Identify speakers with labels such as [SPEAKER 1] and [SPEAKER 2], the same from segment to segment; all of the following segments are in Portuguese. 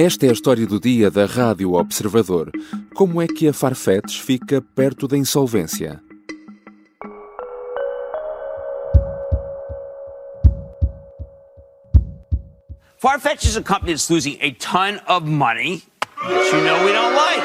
[SPEAKER 1] Esta é a história do dia da Rádio Observador. Como é que a Farfetch fica perto da insolvência?
[SPEAKER 2] Farfetch is a company that's losing a ton of money, which you know we don't like.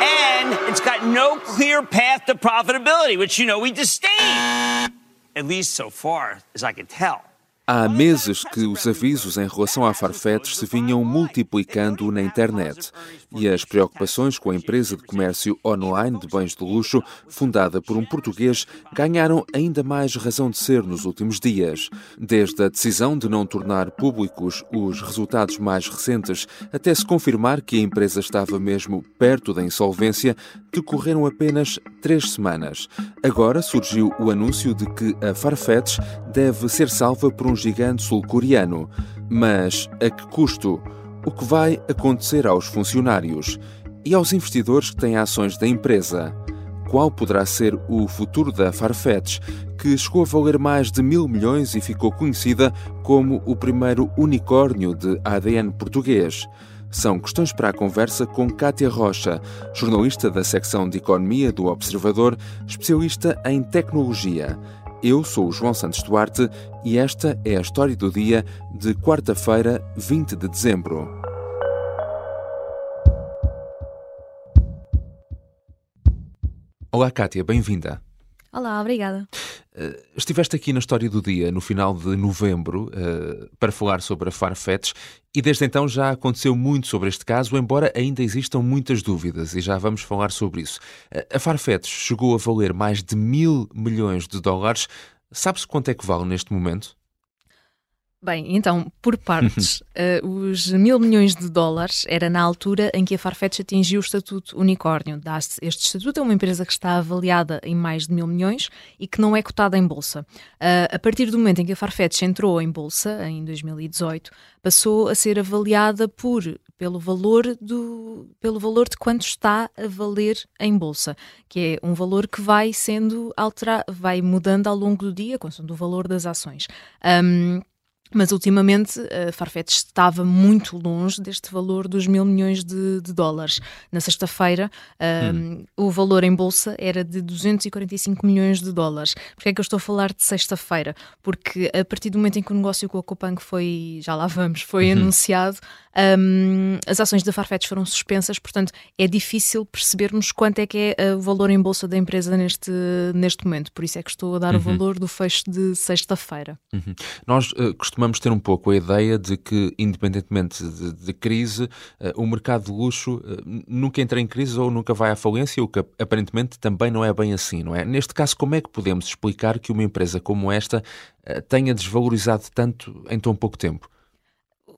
[SPEAKER 2] And it's got no clear path to profitability, which you know we disdain. At least so far as I can tell.
[SPEAKER 1] Há meses que os avisos em relação à Farfetch se vinham multiplicando na internet e as preocupações com a empresa de comércio online de bens de luxo, fundada por um português, ganharam ainda mais razão de ser nos últimos dias. Desde a decisão de não tornar públicos os resultados mais recentes até se confirmar que a empresa estava mesmo perto da insolvência, decorreram apenas três semanas. Agora surgiu o anúncio de que a Farfetch deve ser salva por um gigante sul-coreano. Mas a que custo? O que vai acontecer aos funcionários e aos investidores que têm ações da empresa? Qual poderá ser o futuro da Farfetch, que chegou a valer mais de mil milhões e ficou conhecida como o primeiro unicórnio de ADN português? São questões para a conversa com Kátia Rocha, jornalista da secção de Economia do Observador, especialista em tecnologia. Eu sou o João Santos Duarte e esta é a história do dia de quarta-feira, 20 de dezembro. Olá, Kátia, bem-vinda.
[SPEAKER 3] Olá, obrigada.
[SPEAKER 1] Uh, estiveste aqui na História do Dia no final de novembro uh, para falar sobre a Farfetch e desde então já aconteceu muito sobre este caso, embora ainda existam muitas dúvidas e já vamos falar sobre isso. Uh, a Farfetch chegou a valer mais de mil milhões de dólares. Sabe-se quanto é que vale neste momento?
[SPEAKER 3] Bem, então, por partes, uh, os mil milhões de dólares era na altura em que a Farfetch atingiu o estatuto unicórnio. Este estatuto é uma empresa que está avaliada em mais de mil milhões e que não é cotada em bolsa. Uh, a partir do momento em que a Farfetch entrou em bolsa, em 2018, passou a ser avaliada por pelo valor do pelo valor de quanto está a valer em bolsa, que é um valor que vai sendo alterado, vai mudando ao longo do dia, consoante o valor das ações. Um, mas ultimamente a Farfetch estava muito longe deste valor dos mil milhões de, de dólares. Na sexta-feira hum. o valor em bolsa era de 245 milhões de dólares. Porquê é que eu estou a falar de sexta-feira? Porque a partir do momento em que o negócio com a Copanc foi, já lá vamos, foi uhum. anunciado, um, as ações da Farfetch foram suspensas, portanto é difícil percebermos quanto é que é o valor em bolsa da empresa neste, neste momento. Por isso é que estou a dar uhum. o valor do fecho de sexta-feira.
[SPEAKER 1] Uhum. Nós uh, costumamos ter um pouco a ideia de que, independentemente de, de crise, uh, o mercado de luxo uh, nunca entra em crise ou nunca vai à falência, o que aparentemente também não é bem assim, não é? Neste caso, como é que podemos explicar que uma empresa como esta tenha desvalorizado tanto em tão pouco tempo?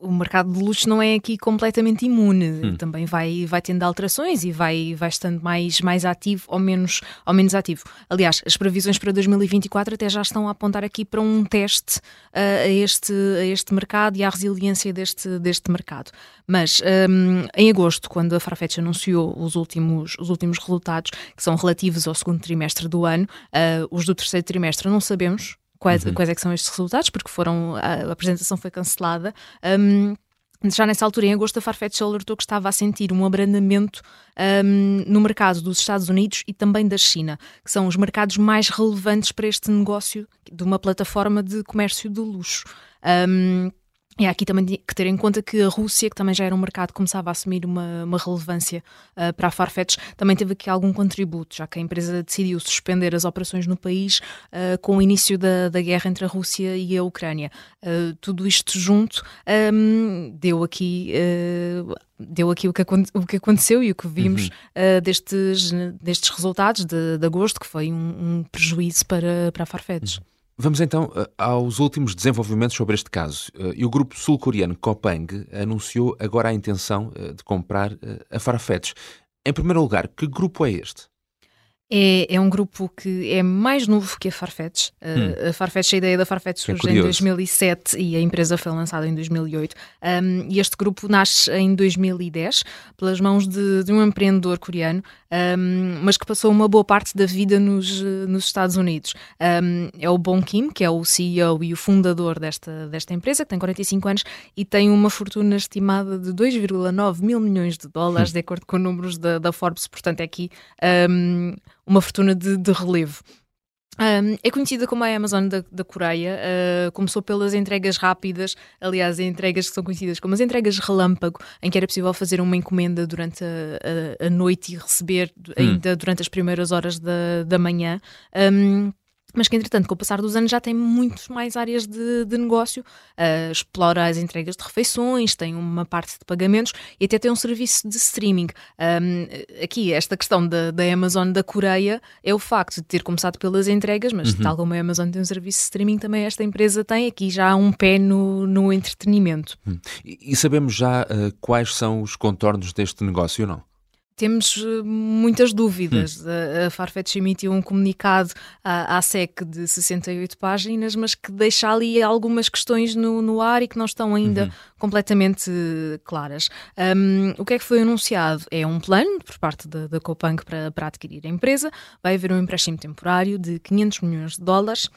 [SPEAKER 3] O mercado de luxo não é aqui completamente imune. Hum. Também vai, vai tendo alterações e vai, vai estando mais, mais ativo ou menos, ou menos ativo. Aliás, as previsões para 2024 até já estão a apontar aqui para um teste uh, a, este, a este mercado e à resiliência deste, deste mercado. Mas um, em agosto, quando a Farfetch anunciou os últimos, os últimos resultados, que são relativos ao segundo trimestre do ano, uh, os do terceiro trimestre não sabemos quais, uhum. quais é são estes resultados, porque foram, a, a apresentação foi cancelada. Um, já nessa altura, em agosto, a Farfetch alertou que estava a sentir um abrandamento um, no mercado dos Estados Unidos e também da China, que são os mercados mais relevantes para este negócio de uma plataforma de comércio de luxo. Um, e há aqui também que ter em conta que a Rússia, que também já era um mercado que começava a assumir uma, uma relevância uh, para a Farfetch, também teve aqui algum contributo, já que a empresa decidiu suspender as operações no país uh, com o início da, da guerra entre a Rússia e a Ucrânia. Uh, tudo isto junto um, deu aqui deu aqui o que, o que aconteceu e o que vimos uhum. uh, destes, destes resultados de, de agosto, que foi um, um prejuízo para, para a Farfetch. Uhum.
[SPEAKER 1] Vamos então eh, aos últimos desenvolvimentos sobre este caso. Eh, e o grupo sul-coreano Kopang anunciou agora a intenção eh, de comprar a Farfetch. Em primeiro lugar, que grupo é este?
[SPEAKER 3] É, é, um grupo que é mais novo que a Farfetch. Hum. a Farfetch, a ideia da Farfetch surge é em 2007 e a empresa foi lançada em 2008. Um, e este grupo nasce em 2010 pelas mãos de, de um empreendedor coreano um, mas que passou uma boa parte da vida nos, nos Estados Unidos. Um, é o Bon Kim, que é o CEO e o fundador desta, desta empresa, que tem 45 anos e tem uma fortuna estimada de 2,9 mil milhões de dólares, de acordo com números da, da Forbes. Portanto, é aqui um, uma fortuna de, de relevo. Um, é conhecida como a Amazon da, da Coreia, uh, começou pelas entregas rápidas, aliás, entregas que são conhecidas como as entregas relâmpago, em que era possível fazer uma encomenda durante a, a, a noite e receber hum. ainda durante as primeiras horas da, da manhã. Um, mas que entretanto, com o passar dos anos, já tem muitas mais áreas de, de negócio, uh, explora as entregas de refeições, tem uma parte de pagamentos e até tem um serviço de streaming. Um, aqui, esta questão da, da Amazon da Coreia é o facto de ter começado pelas entregas, mas uhum. tal como a Amazon tem um serviço de streaming, também esta empresa tem aqui já um pé no, no entretenimento.
[SPEAKER 1] Hum. E, e sabemos já uh, quais são os contornos deste negócio ou não?
[SPEAKER 3] Temos eh, muitas dúvidas. Hum. A, a Farfetch emitiu um comunicado à, à, SEC de 68 páginas, mas que deixa ali algumas questões no, no ar e que não estão ainda uhum. completamente claras. Um, o que é que foi anunciado? É um plano por parte da, da Copanc para, para adquirir a empresa. Vai haver um empréstimo temporário de 500 milhões de dólares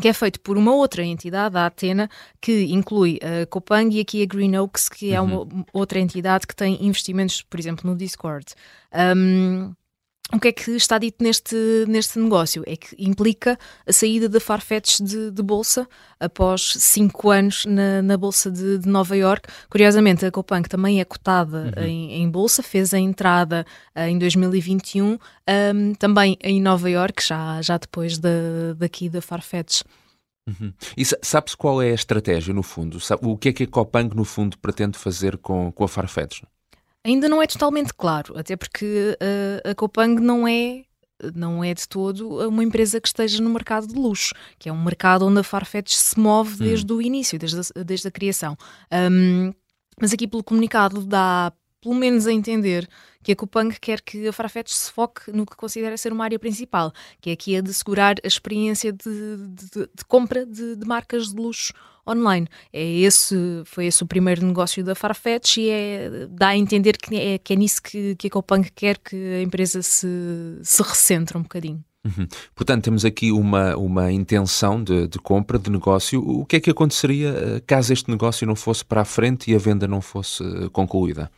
[SPEAKER 3] que é feito por uma outra entidade, a Atena, que inclui a Copang e aqui a Green Oaks, que é uma uhum. outra entidade que tem investimentos, por exemplo, no Discord. Um, o que é que está dito neste, neste negócio? É que implica a saída da Farfetch de, de bolsa após cinco anos na, na bolsa de, de, Nova York. Curiosamente, a Copanc também é cotada uhum. em, em, bolsa, fez a entrada uh, em 2021, um, também em Nova York, já, já depois da, daqui da Farfetch.
[SPEAKER 1] Uhum. E sabe-se qual é a estratégia, no fundo? O que é que a Copanc, no fundo, pretende fazer com, com a Farfetch?
[SPEAKER 3] Ainda não é totalmente claro, até porque uh, a Copang não é não é de todo uma empresa que esteja no mercado de luxo, que é um mercado onde a Farfetch se move hum. desde hum. o início, desde a, desde a criação. Um, mas aqui pelo comunicado dá pelo menos a entender que a Cupang quer que a Farfetch se foque no que considera ser uma área principal, que é aqui a de assegurar a experiência de, de, de compra de, de, marcas de luxo online. É esse, foi esse o primeiro negócio da Farfetch e é, dá a entender que é, que é nisso que, que a Cupang quer que a empresa se, se recentre um bocadinho.
[SPEAKER 1] Uhum. Portanto, temos aqui uma, uma intenção de, de, compra, de negócio. O que é que aconteceria eh, caso este negócio não fosse para a frente e a venda não fosse eh, concluída?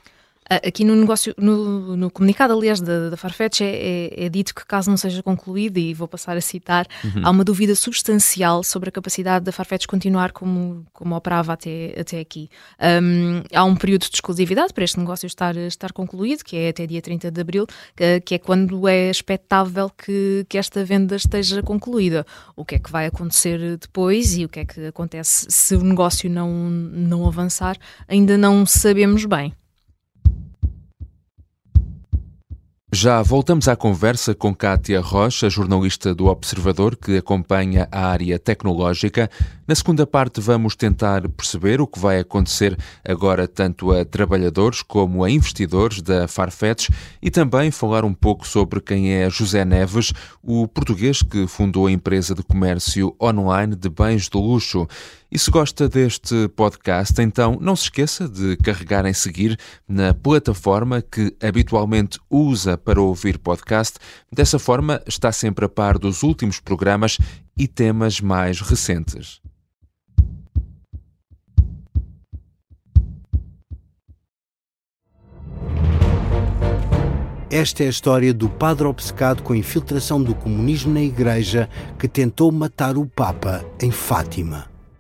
[SPEAKER 3] Aqui no negócio, no, no comunicado, aliás, da, da Farfetch, é, é, é, dito que caso não seja concluído, e vou passar a citar, uhum. há uma dúvida substancial sobre a capacidade da Farfetch continuar como, como operava até, até aqui. Um, há um período de exclusividade para este negócio estar, estar concluído, que é até dia 30 de abril, que, que é quando é expectável que, que esta venda esteja concluída. O que é que vai acontecer depois e o que é que acontece se o negócio não, não avançar, ainda não sabemos bem.
[SPEAKER 1] Já voltamos à conversa com Kátia Rocha, jornalista do Observador que acompanha a área tecnológica. Na segunda parte, vamos tentar perceber o que vai acontecer agora tanto a trabalhadores como a investidores da Farfetch e também falar um pouco sobre quem é José Neves, o português que fundou a empresa de comércio online de bens de luxo. E se gosta deste podcast, então não se esqueça de carregar em seguir na plataforma que habitualmente usa para ouvir podcast. Dessa forma, está sempre a par dos últimos programas e temas mais recentes.
[SPEAKER 4] Esta é a história do padre obcecado com a infiltração do comunismo na Igreja que tentou matar o Papa em Fátima.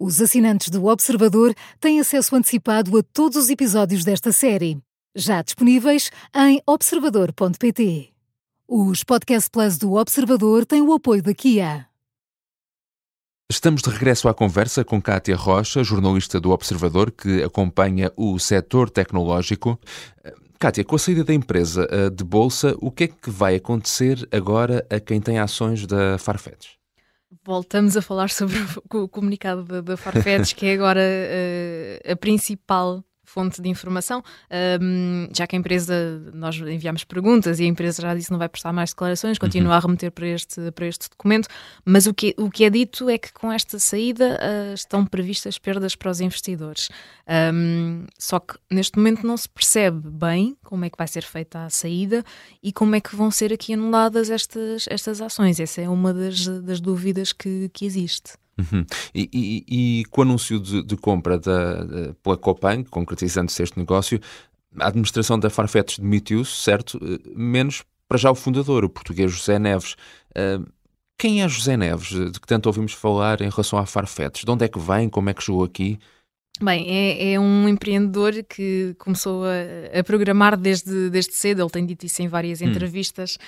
[SPEAKER 5] Os assinantes do Observador têm acesso antecipado a todos os episódios desta série, já disponíveis em observador.pt. Os Podcast Plus do Observador têm o apoio da Kia.
[SPEAKER 1] Estamos de regresso à conversa com Kátia Rocha, jornalista do Observador que acompanha o setor tecnológico. Kátia, com a saída da empresa uh, de bolsa, o que é que vai acontecer agora a quem tem ações da Farfetch?
[SPEAKER 3] Voltamos a falar sobre o comunicado da, Farfetch, que é agora uh, a principal fonte de informação, um, já que a empresa, nós enviamos perguntas e a empresa já disse que não vai prestar mais declarações, continua uhum. a remeter para este, para este documento, mas o que, o que é dito é que com esta saída uh, estão previstas perdas para os investidores. Um, só que neste momento não se percebe bem como é que vai ser feita a saída e como é que vão ser aqui anuladas estas, estas ações. Essa é uma das, das dúvidas que, que existe.
[SPEAKER 1] Uhum. E, e, e, com o anúncio de, de compra da, de, pela Copan, concretizando-se este negócio, a administração da Farfetch demitiu-se, certo? Eh, menos para já o fundador, o português José Neves. Uh, quem é José Neves, de que tanto ouvimos falar em relação à Farfetch? De onde é que vem? Como é que chegou aqui?
[SPEAKER 3] Bem, é, é, um empreendedor que começou a, a, programar desde, desde cedo, ele tem dito isso em várias hum. entrevistas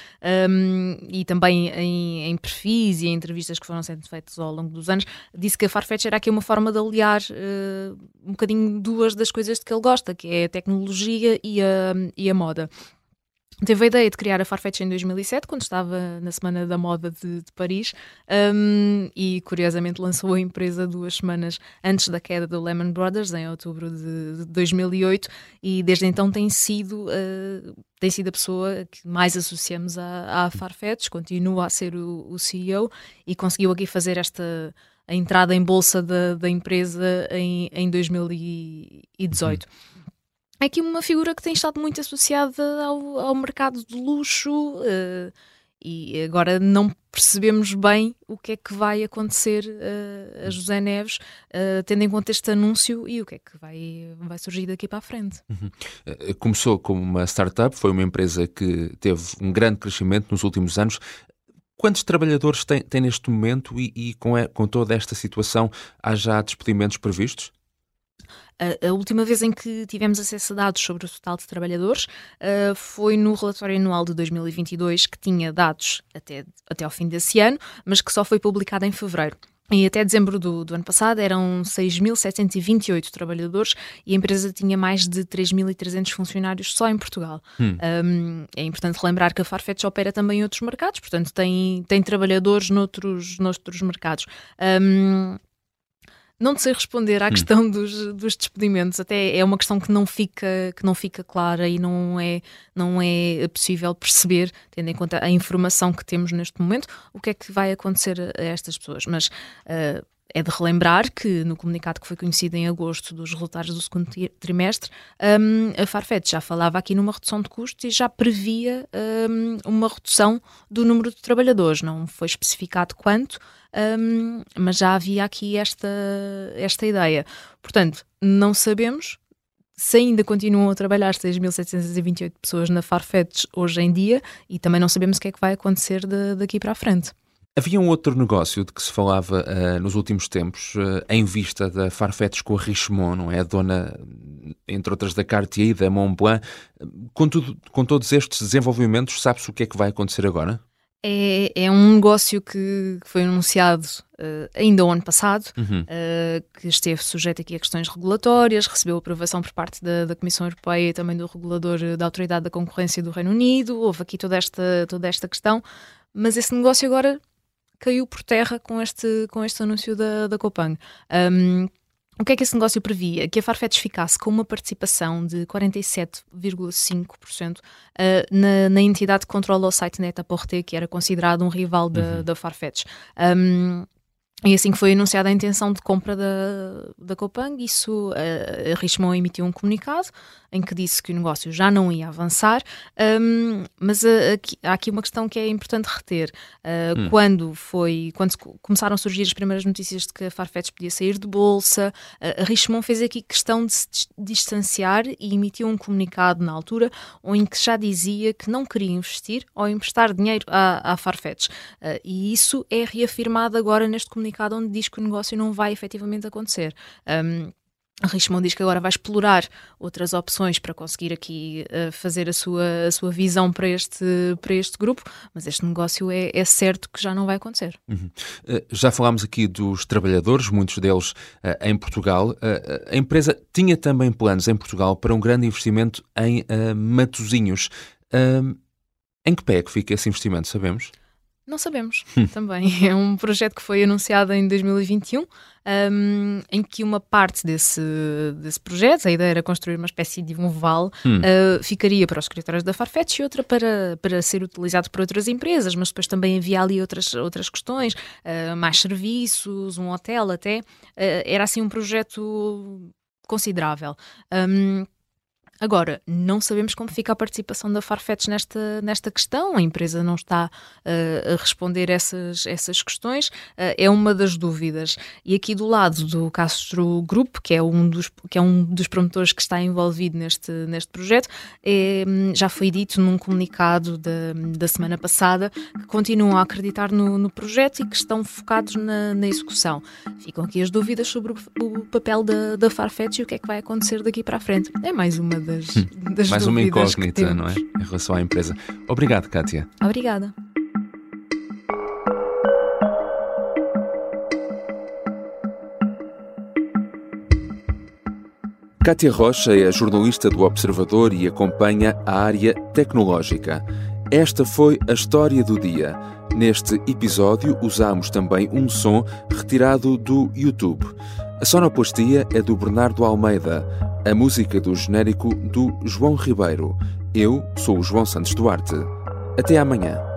[SPEAKER 3] um, e também em, em, perfis e em entrevistas que foram sendo feitas ao longo dos anos. Disse que a Farfetch era aqui uma forma de aliar uh, um bocadinho duas das coisas de que ele gosta, que é a tecnologia e a, e a moda. Teve a ideia de criar a Farfetch em 2007, quando estava na Semana da Moda de, de Paris, um, e curiosamente lançou a empresa duas semanas antes da queda do Lehman Brothers, em outubro de, de 2008, e desde então tem sido, uh, tem sido a pessoa que mais associamos à, à Farfetch, continua a ser o, o, CEO e conseguiu aqui fazer esta a entrada em bolsa da, da empresa em, em 2018. Uhum é aqui uma figura que tem estado muito associada ao, ao mercado de luxo uh, e agora não percebemos bem o que é que vai acontecer uh, a José Neves, uh, tendo em conta este anúncio e o que é que vai, vai surgir daqui para a frente. Uhum.
[SPEAKER 1] Começou como uma startup, foi uma empresa que teve um grande crescimento nos últimos anos. Quantos trabalhadores tem, tem neste momento e, e com, com toda esta situação há já despedimentos previstos?
[SPEAKER 3] A, a, última vez em que tivemos acesso a dados sobre o total de trabalhadores uh, foi no relatório anual de 2022, que tinha dados até, até ao fim desse ano, mas que só foi publicado em fevereiro. E até dezembro do, do ano passado eram 6.728 trabalhadores e a empresa tinha mais de 3.300 funcionários só em Portugal. Hum. Um, é importante lembrar que a Farfetch opera também em outros mercados, portanto tem, tem trabalhadores noutros, noutros mercados. Um, não sei responder à hum. questão dos, dos despedimentos, até é uma questão que não fica que não fica clara e não é não é possível perceber, tendo em conta a informação que temos neste momento, o que é que vai acontecer a, estas pessoas. Mas uh, é de relembrar que no comunicado que foi conhecido em agosto dos resultados do segundo trimestre, um, a Farfetch já falava aqui numa redução de custos e já previa um, uma redução do número de trabalhadores. Não foi especificado quanto, um, mas já havia aqui esta, esta ideia. Portanto, não sabemos se ainda continuam a trabalhar 6.728 pessoas na Farfetch hoje em dia e também não sabemos o que é que vai acontecer de, daqui para a frente.
[SPEAKER 1] Havia um outro negócio de que se falava uh, nos últimos tempos, uh, em vista da Farfetch com a Richemont, não é? A dona, entre outras, da Cartier e da Montblanc. Com, tudo, com todos estes desenvolvimentos, sabe-se o que é que vai acontecer agora?
[SPEAKER 3] É, é um negócio que foi anunciado uh, ainda o ano passado, uhum. que esteve sujeito aqui a questões regulatórias, recebeu aprovação por parte da, da, Comissão Europeia e também do regulador da Autoridade da Concorrência do Reino Unido. Houve aqui toda esta, toda esta questão, mas esse negócio agora caiu por terra com este, com este anúncio da, da Copan. Um, o que é que esse negócio previa? Que a Farfetch ficasse com uma participação de 47,5% uh, na, na entidade que controla o site Net-a-Porter, que era considerado um rival da, uhum. da Farfetch. Um, e assim que foi anunciada a intenção de compra da, da Copang, isso a, a Richemont emitiu um comunicado em que disse que o negócio já não ia avançar, um, mas a, aqui, há aqui uma questão que é importante reter. Uh, hum. Quando foi, quando começaram a surgir as primeiras notícias de que a Farfetch podia sair de bolsa, a Richemont fez aqui questão de se distanciar e emitiu um comunicado na altura em que já dizia que não queria investir ou emprestar dinheiro à, à Farfetch. Uh, e isso é reafirmado agora neste comunicado onde diz que o negócio não vai efetivamente acontecer. Um, Richmond diz que agora vai explorar outras opções para conseguir aqui uh, fazer a sua, a sua visão para este, para este grupo, mas este negócio é, é certo que já não vai acontecer.
[SPEAKER 1] Uhum. Uh, já falámos aqui dos trabalhadores, muitos deles uh, em Portugal. a empresa tinha também planos em Portugal para um grande investimento em Matozinhos. em que pé é que fica esse investimento, sabemos?
[SPEAKER 3] Não sabemos hum. também. É um projeto que foi anunciado em 2021, um, em que uma parte desse, desse projeto, a ideia era construir uma espécie de um vale, hum. uh, ficaria para os escritórios da Farfetch e outra para, para ser utilizado por outras empresas, mas depois também havia ali outras, outras questões, uh, mais serviços, um hotel até. Uh, era assim um projeto considerável. Um, Agora, não sabemos como fica a participação da Farfetch nesta, nesta questão, a empresa não está uh, a responder essas, essas questões, uh, é uma das dúvidas. E aqui do lado do Castro Group, que é um dos, que é um dos promotores que está envolvido neste, neste projeto, é, já foi dito num comunicado da, da semana passada que continuam a acreditar no, no projeto e que estão focados na, na execução. Ficam aqui as dúvidas sobre o, o papel da, da Farfetch e o que é que vai acontecer daqui para a frente. É mais uma das, hum. das
[SPEAKER 1] Mais uma incógnita, não é? Em relação à empresa. Obrigado, Kátia.
[SPEAKER 3] Obrigada.
[SPEAKER 1] Kátia Rocha é jornalista do Observador e acompanha a área tecnológica. Esta foi a história do dia. Neste episódio usamos também um som retirado do YouTube. A sonoplastia é do Bernardo Almeida, a música do genérico do João Ribeiro. Eu sou o João Santos Duarte. Até amanhã.